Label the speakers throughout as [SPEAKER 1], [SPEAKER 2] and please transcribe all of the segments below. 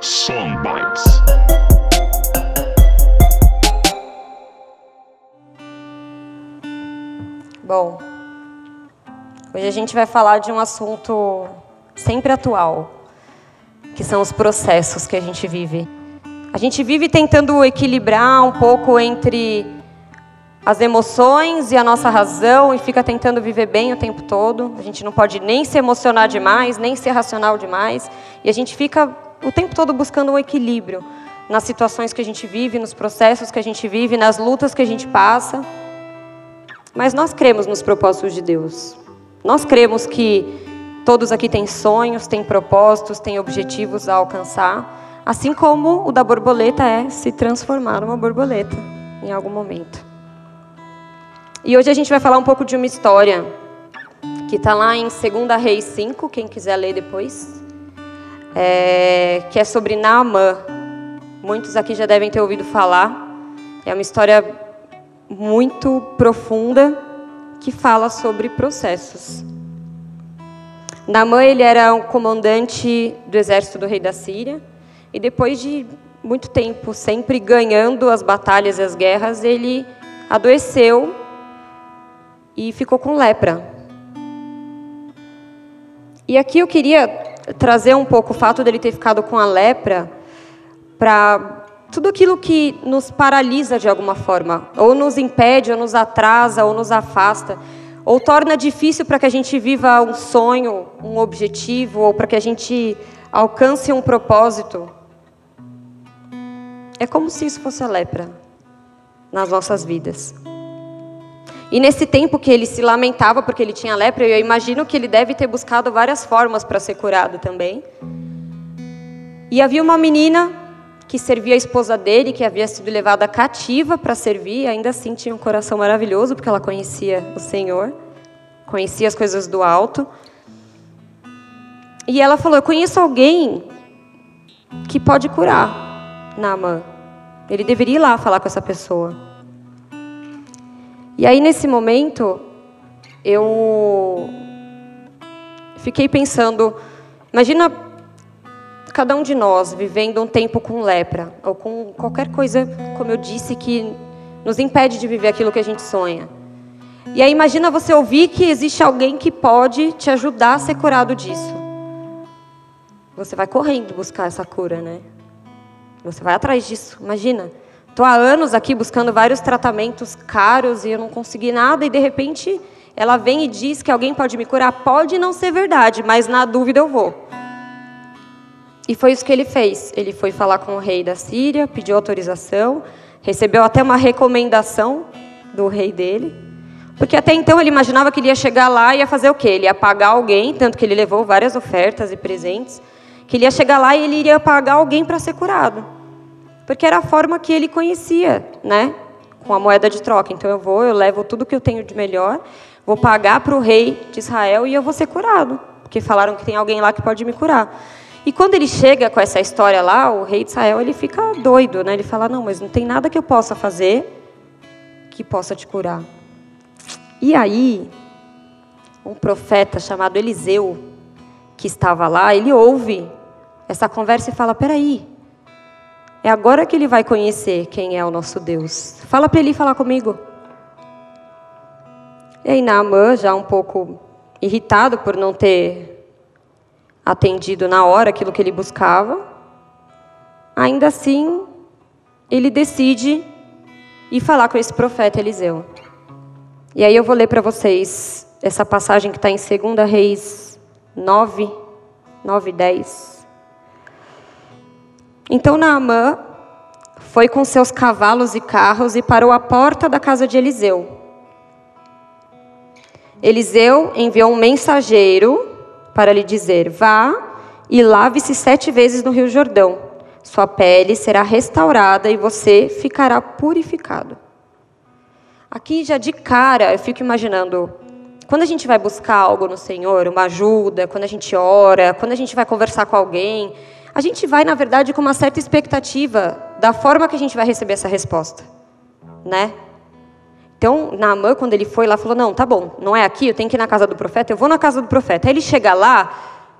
[SPEAKER 1] Song Bites.
[SPEAKER 2] Bom, hoje a gente vai falar de um assunto sempre atual, que são os processos que a gente vive. A gente vive tentando equilibrar um pouco entre as emoções e a nossa razão e fica tentando viver bem o tempo todo. A gente não pode nem se emocionar demais, nem ser racional demais, e a gente fica o tempo todo buscando um equilíbrio nas situações que a gente vive, nos processos que a gente vive, nas lutas que a gente passa. Mas nós cremos nos propósitos de Deus. Nós cremos que todos aqui têm sonhos, têm propósitos, têm objetivos a alcançar, assim como o da borboleta é se transformar numa borboleta em algum momento. E hoje a gente vai falar um pouco de uma história que está lá em 2 Reis 5, quem quiser ler depois, é, que é sobre Naamã. Muitos aqui já devem ter ouvido falar. É uma história muito profunda que fala sobre processos. Naamã ele era um comandante do exército do rei da Síria e depois de muito tempo sempre ganhando as batalhas e as guerras, ele adoeceu e ficou com lepra. E aqui eu queria trazer um pouco o fato dele ter ficado com a lepra para tudo aquilo que nos paralisa de alguma forma, ou nos impede, ou nos atrasa, ou nos afasta, ou torna difícil para que a gente viva um sonho, um objetivo, ou para que a gente alcance um propósito. É como se isso fosse a lepra nas nossas vidas. E nesse tempo que ele se lamentava porque ele tinha lepra, eu imagino que ele deve ter buscado várias formas para ser curado também. E havia uma menina que servia a esposa dele, que havia sido levada cativa para servir, ainda assim tinha um coração maravilhoso, porque ela conhecia o Senhor, conhecia as coisas do alto. E ela falou: Eu conheço alguém que pode curar Naamã. Ele deveria ir lá falar com essa pessoa. E aí, nesse momento, eu fiquei pensando: imagina cada um de nós vivendo um tempo com lepra, ou com qualquer coisa, como eu disse, que nos impede de viver aquilo que a gente sonha. E aí imagina você ouvir que existe alguém que pode te ajudar a ser curado disso. Você vai correndo buscar essa cura, né? Você vai atrás disso. Imagina. Estou há anos aqui buscando vários tratamentos caros e eu não consegui nada e de repente ela vem e diz que alguém pode me curar. Pode não ser verdade, mas na dúvida eu vou. E foi isso que ele fez. Ele foi falar com o rei da Síria, pediu autorização, recebeu até uma recomendação do rei dele. Porque até então ele imaginava que ele ia chegar lá e ia fazer o quê? Ele ia pagar alguém, tanto que ele levou várias ofertas e presentes, que ele ia chegar lá e ele iria pagar alguém para ser curado. Porque era a forma que ele conhecia, né? Com a moeda de troca. Então eu vou, eu levo tudo que eu tenho de melhor, vou pagar para o rei de Israel e eu vou ser curado. Porque falaram que tem alguém lá que pode me curar. E quando ele chega com essa história lá, o rei de Israel ele fica doido, né? Ele fala: "Não, mas não tem nada que eu possa fazer que possa te curar". E aí, um profeta chamado Eliseu, que estava lá, ele ouve essa conversa e fala: "Peraí, é agora que ele vai conhecer quem é o nosso Deus. Fala para ele falar comigo". E aí Naamã, já um pouco irritado por não ter atendido na hora aquilo que ele buscava, ainda assim ele decide ir falar com esse profeta Eliseu. E aí eu vou ler para vocês essa passagem que está em 2 Reis 9, 9 e 10. Então Naamã foi com seus cavalos e carros e parou à porta da casa de Eliseu. Eliseu enviou um mensageiro para lhe dizer: Vá e lave-se sete vezes no Rio Jordão. Sua pele será restaurada e você ficará purificado. Aqui já de cara eu fico imaginando, quando a gente vai buscar algo no Senhor, uma ajuda, quando a gente ora, quando a gente vai conversar com alguém, a gente vai, na verdade, com uma certa expectativa da forma que a gente vai receber essa resposta, né? Então, Naamã, quando ele foi lá, falou: Não, tá bom, não é aqui, eu tenho que ir na casa do profeta, eu vou na casa do profeta. Aí ele chega lá,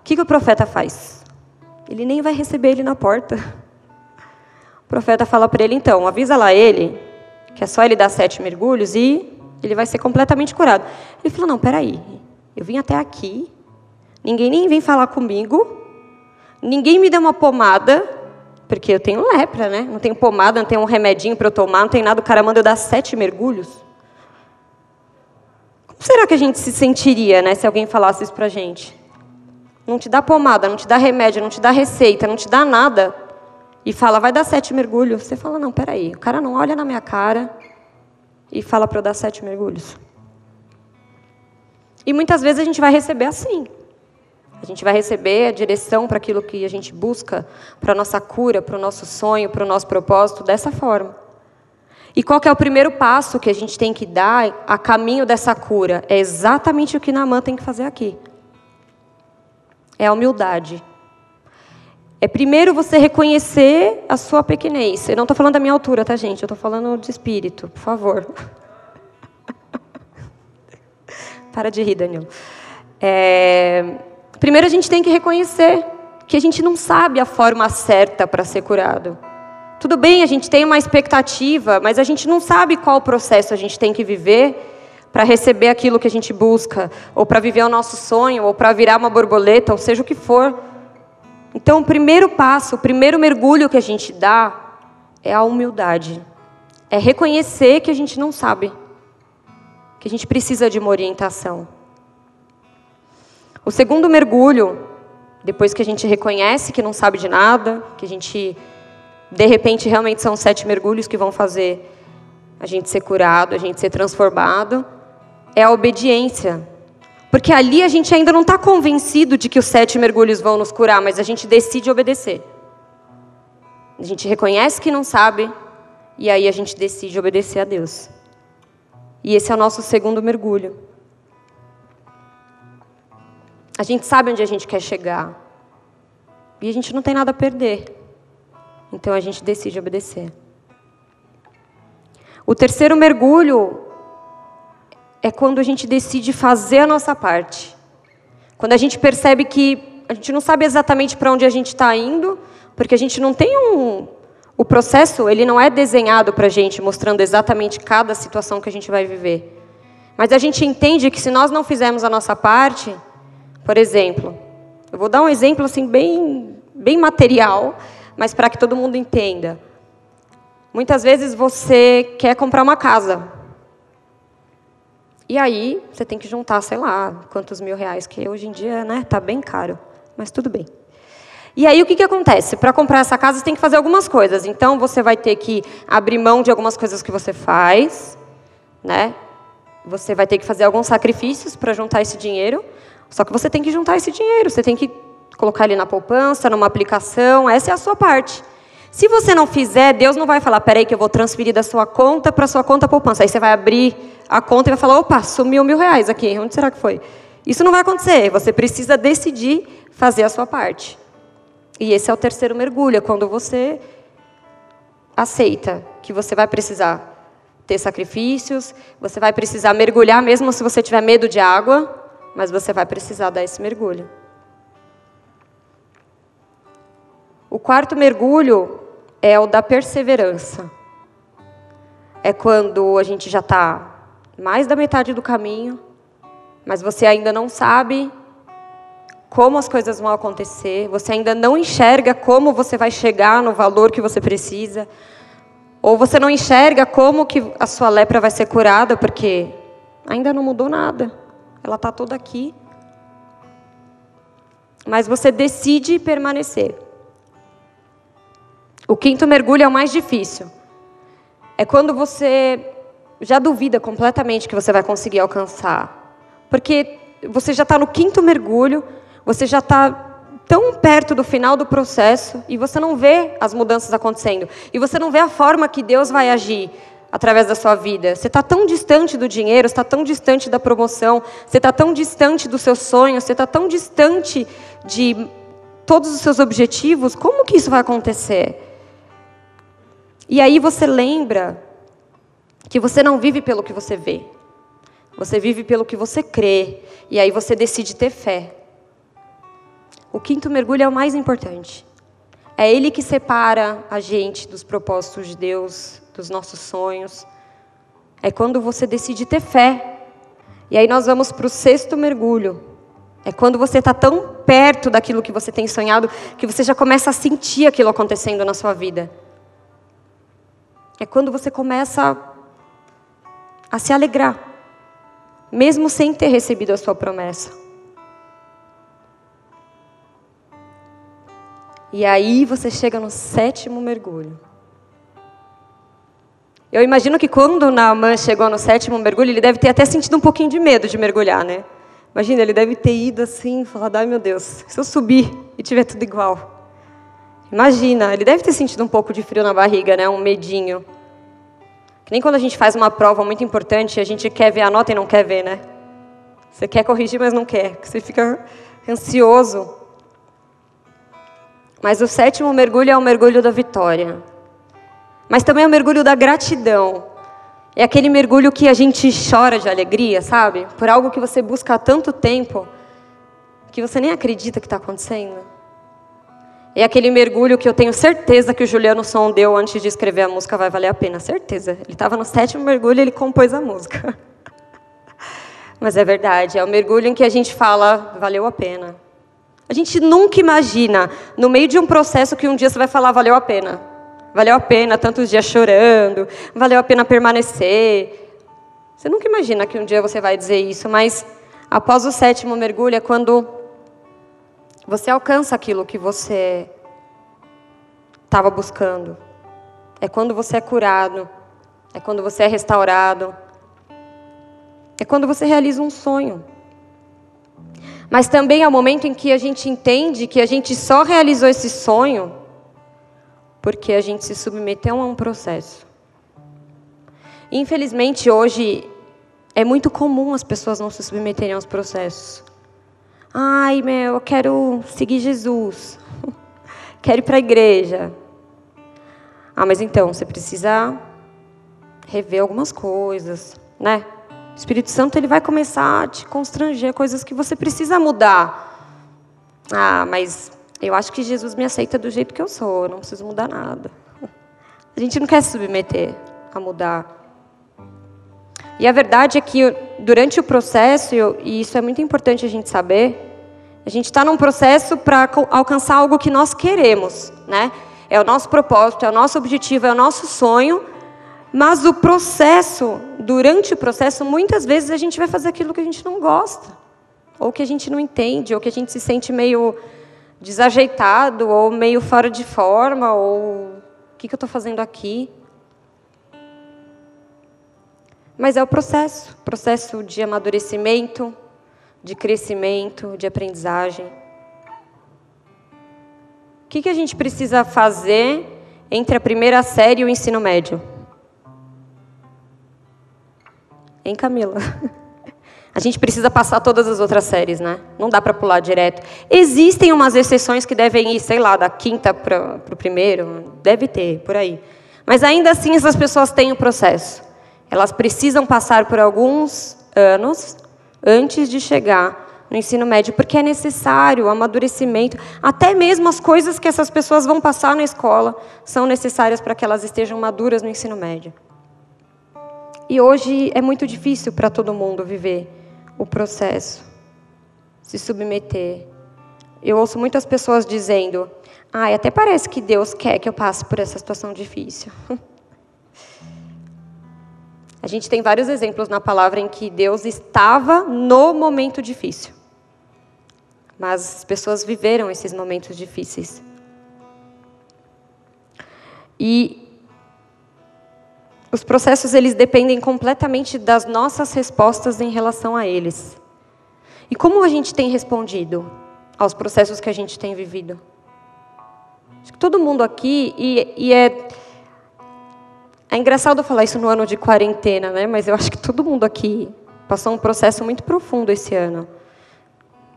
[SPEAKER 2] o que, que o profeta faz? ele nem vai receber ele na porta. O profeta fala para ele, então, avisa lá ele, que é só ele dar sete mergulhos e ele vai ser completamente curado. Ele falou, não, peraí, eu vim até aqui, ninguém nem vem falar comigo, ninguém me deu uma pomada, porque eu tenho lepra, né? Não tenho pomada, não tenho um remedinho para eu tomar, não tem nada, o cara manda eu dar sete mergulhos. Como será que a gente se sentiria, né, se alguém falasse isso para gente? Não te dá pomada, não te dá remédio, não te dá receita, não te dá nada. E fala, vai dar sete mergulhos. Você fala, não, peraí. O cara não olha na minha cara e fala para eu dar sete mergulhos. E muitas vezes a gente vai receber assim. A gente vai receber a direção para aquilo que a gente busca, para a nossa cura, para o nosso sonho, para o nosso propósito, dessa forma. E qual é o primeiro passo que a gente tem que dar a caminho dessa cura? É exatamente o que Naamã tem que fazer aqui. É a humildade. É primeiro você reconhecer a sua pequenez. Eu não estou falando da minha altura, tá, gente? Eu estou falando de espírito, por favor. Para de rir, Daniel. É... Primeiro a gente tem que reconhecer que a gente não sabe a forma certa para ser curado. Tudo bem, a gente tem uma expectativa, mas a gente não sabe qual processo a gente tem que viver para receber aquilo que a gente busca, ou para viver o nosso sonho, ou para virar uma borboleta, ou seja o que for. Então, o primeiro passo, o primeiro mergulho que a gente dá é a humildade. É reconhecer que a gente não sabe, que a gente precisa de uma orientação. O segundo mergulho, depois que a gente reconhece que não sabe de nada, que a gente, de repente, realmente são sete mergulhos que vão fazer a gente ser curado, a gente ser transformado, é a obediência. Porque ali a gente ainda não está convencido de que os sete mergulhos vão nos curar, mas a gente decide obedecer. A gente reconhece que não sabe, e aí a gente decide obedecer a Deus. E esse é o nosso segundo mergulho. A gente sabe onde a gente quer chegar. E a gente não tem nada a perder. Então a gente decide obedecer. O terceiro mergulho é quando a gente decide fazer a nossa parte. Quando a gente percebe que a gente não sabe exatamente para onde a gente está indo, porque a gente não tem um. O processo ele não é desenhado para a gente, mostrando exatamente cada situação que a gente vai viver. Mas a gente entende que se nós não fizermos a nossa parte, por exemplo, eu vou dar um exemplo assim bem, bem material, mas para que todo mundo entenda. Muitas vezes você quer comprar uma casa. E aí você tem que juntar, sei lá, quantos mil reais, que hoje em dia né, tá bem caro, mas tudo bem. E aí o que, que acontece? Para comprar essa casa você tem que fazer algumas coisas. Então você vai ter que abrir mão de algumas coisas que você faz, né? Você vai ter que fazer alguns sacrifícios para juntar esse dinheiro. Só que você tem que juntar esse dinheiro, você tem que colocar ele na poupança, numa aplicação, essa é a sua parte. Se você não fizer, Deus não vai falar, peraí que eu vou transferir da sua conta para a sua conta poupança. Aí você vai abrir a conta e vai falar, opa, sumiu mil reais aqui, onde será que foi? Isso não vai acontecer, você precisa decidir fazer a sua parte. E esse é o terceiro mergulho, é quando você aceita que você vai precisar ter sacrifícios, você vai precisar mergulhar mesmo se você tiver medo de água, mas você vai precisar dar esse mergulho. O quarto mergulho é o da perseverança. É quando a gente já está mais da metade do caminho, mas você ainda não sabe como as coisas vão acontecer, você ainda não enxerga como você vai chegar no valor que você precisa, ou você não enxerga como que a sua lepra vai ser curada, porque ainda não mudou nada. Ela está toda aqui. Mas você decide permanecer. O quinto mergulho é o mais difícil. É quando você já duvida completamente que você vai conseguir alcançar. Porque você já está no quinto mergulho, você já está tão perto do final do processo e você não vê as mudanças acontecendo. E você não vê a forma que Deus vai agir através da sua vida. Você está tão distante do dinheiro, está tão distante da promoção, você está tão distante dos seus sonhos, você está tão distante de todos os seus objetivos. Como que isso vai acontecer? E aí você lembra que você não vive pelo que você vê. Você vive pelo que você crê. E aí você decide ter fé. O quinto mergulho é o mais importante. É Ele que separa a gente dos propósitos de Deus, dos nossos sonhos. É quando você decide ter fé. E aí nós vamos para o sexto mergulho. É quando você está tão perto daquilo que você tem sonhado que você já começa a sentir aquilo acontecendo na sua vida. É quando você começa a se alegrar, mesmo sem ter recebido a sua promessa. E aí você chega no sétimo mergulho. Eu imagino que quando Naaman chegou no sétimo mergulho, ele deve ter até sentido um pouquinho de medo de mergulhar, né? Imagina, ele deve ter ido assim, falado, ai meu Deus, se eu subir e tiver tudo igual. Imagina, ele deve ter sentido um pouco de frio na barriga, né? Um medinho. Que nem quando a gente faz uma prova muito importante, a gente quer ver a nota e não quer ver, né? Você quer corrigir, mas não quer. Você fica ansioso. Mas o sétimo mergulho é o mergulho da vitória. Mas também é o mergulho da gratidão. É aquele mergulho que a gente chora de alegria, sabe? Por algo que você busca há tanto tempo que você nem acredita que está acontecendo. É aquele mergulho que eu tenho certeza que o Juliano Som deu antes de escrever a música Vai Valer a Pena. Certeza. Ele estava no sétimo mergulho e ele compôs a música. Mas é verdade, é o mergulho em que a gente fala, valeu a pena. A gente nunca imagina, no meio de um processo, que um dia você vai falar, valeu a pena. Valeu a pena tantos dias chorando, valeu a pena permanecer. Você nunca imagina que um dia você vai dizer isso, mas após o sétimo mergulho é quando você alcança aquilo que você estava buscando. É quando você é curado, é quando você é restaurado, é quando você realiza um sonho. Mas também é o momento em que a gente entende que a gente só realizou esse sonho porque a gente se submeteu a um processo. Infelizmente, hoje é muito comum as pessoas não se submeterem aos processos. Ai, meu, eu quero seguir Jesus. quero ir para a igreja. Ah, mas então, você precisa rever algumas coisas, né? O Espírito Santo ele vai começar a te constranger coisas que você precisa mudar. Ah, mas eu acho que Jesus me aceita do jeito que eu sou, eu não preciso mudar nada. A gente não quer se submeter a mudar. E a verdade é que durante o processo, e isso é muito importante a gente saber, a gente está num processo para alcançar algo que nós queremos, né? É o nosso propósito, é o nosso objetivo, é o nosso sonho, mas o processo, durante o processo, muitas vezes a gente vai fazer aquilo que a gente não gosta, ou que a gente não entende, ou que a gente se sente meio desajeitado, ou meio fora de forma, ou o que, que eu estou fazendo aqui? Mas é o processo processo de amadurecimento, de crescimento, de aprendizagem. O que, que a gente precisa fazer entre a primeira série e o ensino médio? Hein, Camila? A gente precisa passar todas as outras séries, né? Não dá para pular direto. Existem umas exceções que devem ir, sei lá, da quinta para o primeiro. Deve ter, por aí. Mas ainda assim, essas pessoas têm o um processo. Elas precisam passar por alguns anos antes de chegar no ensino médio, porque é necessário o amadurecimento. Até mesmo as coisas que essas pessoas vão passar na escola são necessárias para que elas estejam maduras no ensino médio. E hoje é muito difícil para todo mundo viver o processo, se submeter. Eu ouço muitas pessoas dizendo: "Ah, até parece que Deus quer que eu passe por essa situação difícil". A gente tem vários exemplos na palavra em que Deus estava no momento difícil. Mas as pessoas viveram esses momentos difíceis. E os processos eles dependem completamente das nossas respostas em relação a eles. E como a gente tem respondido aos processos que a gente tem vivido? Acho que todo mundo aqui, e, e é, é engraçado falar isso no ano de quarentena, né? mas eu acho que todo mundo aqui passou um processo muito profundo esse ano.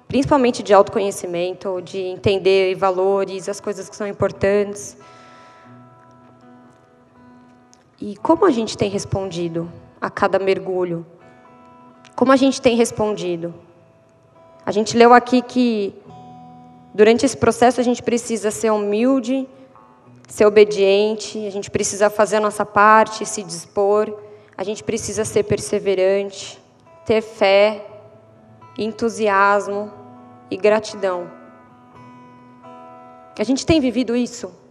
[SPEAKER 2] Principalmente de autoconhecimento, de entender valores, as coisas que são importantes. E como a gente tem respondido a cada mergulho? Como a gente tem respondido? A gente leu aqui que Durante esse processo, a gente precisa ser humilde, ser obediente, a gente precisa fazer a nossa parte, se dispor, a gente precisa ser perseverante, ter fé, entusiasmo e gratidão. A gente tem vivido isso?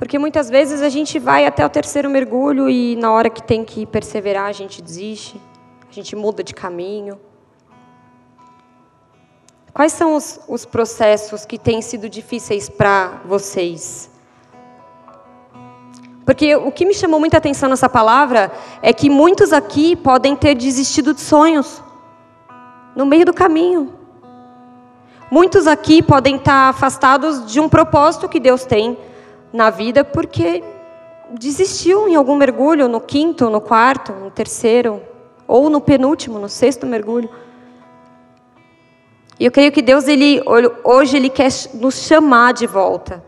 [SPEAKER 2] Porque muitas vezes a gente vai até o terceiro mergulho e na hora que tem que perseverar a gente desiste, a gente muda de caminho. Quais são os, os processos que têm sido difíceis para vocês? Porque o que me chamou muita atenção nessa palavra é que muitos aqui podem ter desistido de sonhos no meio do caminho. Muitos aqui podem estar afastados de um propósito que Deus tem na vida porque desistiu em algum mergulho, no quinto, no quarto, no terceiro, ou no penúltimo, no sexto mergulho. E eu creio que Deus, ele, hoje, Ele quer nos chamar de volta.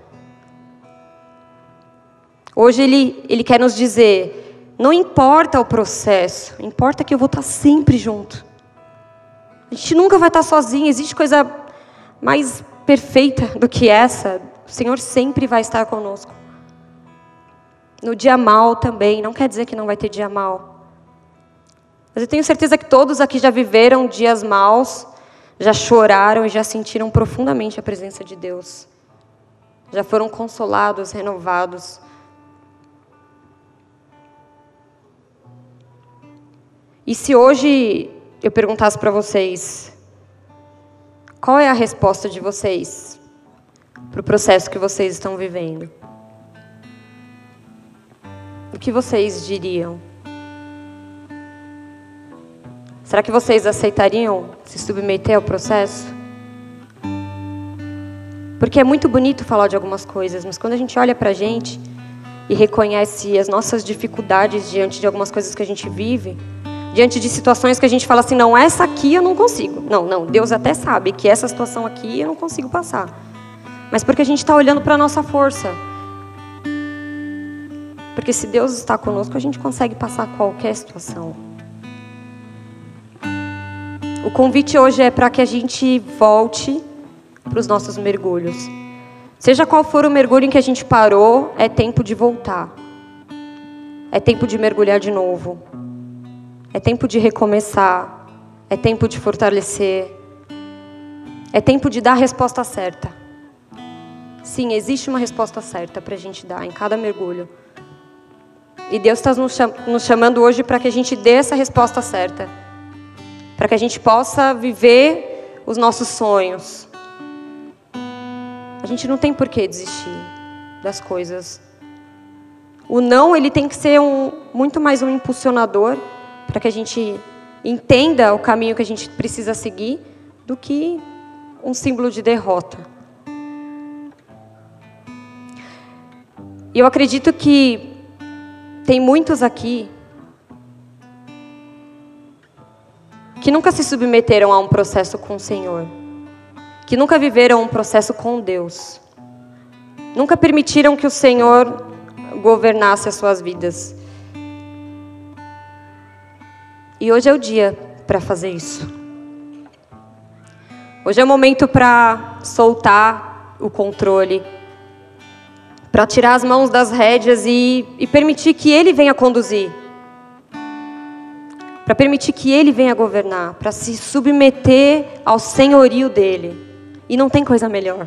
[SPEAKER 2] Hoje Ele, ele quer nos dizer: não importa o processo, importa que eu vou estar sempre junto. A gente nunca vai estar sozinho, existe coisa mais perfeita do que essa. O Senhor sempre vai estar conosco. No dia mal também, não quer dizer que não vai ter dia mal. Mas eu tenho certeza que todos aqui já viveram dias maus já choraram e já sentiram profundamente a presença de Deus. Já foram consolados, renovados. E se hoje eu perguntasse para vocês, qual é a resposta de vocês para o processo que vocês estão vivendo? O que vocês diriam? Será que vocês aceitariam se submeter ao processo? Porque é muito bonito falar de algumas coisas, mas quando a gente olha para a gente e reconhece as nossas dificuldades diante de algumas coisas que a gente vive, diante de situações que a gente fala assim, não, essa aqui eu não consigo. Não, não, Deus até sabe que essa situação aqui eu não consigo passar. Mas porque a gente está olhando para a nossa força. Porque se Deus está conosco, a gente consegue passar qualquer situação. O convite hoje é para que a gente volte para os nossos mergulhos. Seja qual for o mergulho em que a gente parou, é tempo de voltar. É tempo de mergulhar de novo. É tempo de recomeçar. É tempo de fortalecer. É tempo de dar a resposta certa. Sim, existe uma resposta certa para a gente dar em cada mergulho. E Deus está nos chamando hoje para que a gente dê essa resposta certa para que a gente possa viver os nossos sonhos. A gente não tem por que desistir das coisas. O não, ele tem que ser um, muito mais um impulsionador para que a gente entenda o caminho que a gente precisa seguir do que um símbolo de derrota. E eu acredito que tem muitos aqui que nunca se submeteram a um processo com o Senhor, que nunca viveram um processo com Deus, nunca permitiram que o Senhor governasse as suas vidas. E hoje é o dia para fazer isso. Hoje é o momento para soltar o controle, para tirar as mãos das rédeas e, e permitir que Ele venha conduzir para permitir que Ele venha governar, para se submeter ao senhorio dele. E não tem coisa melhor.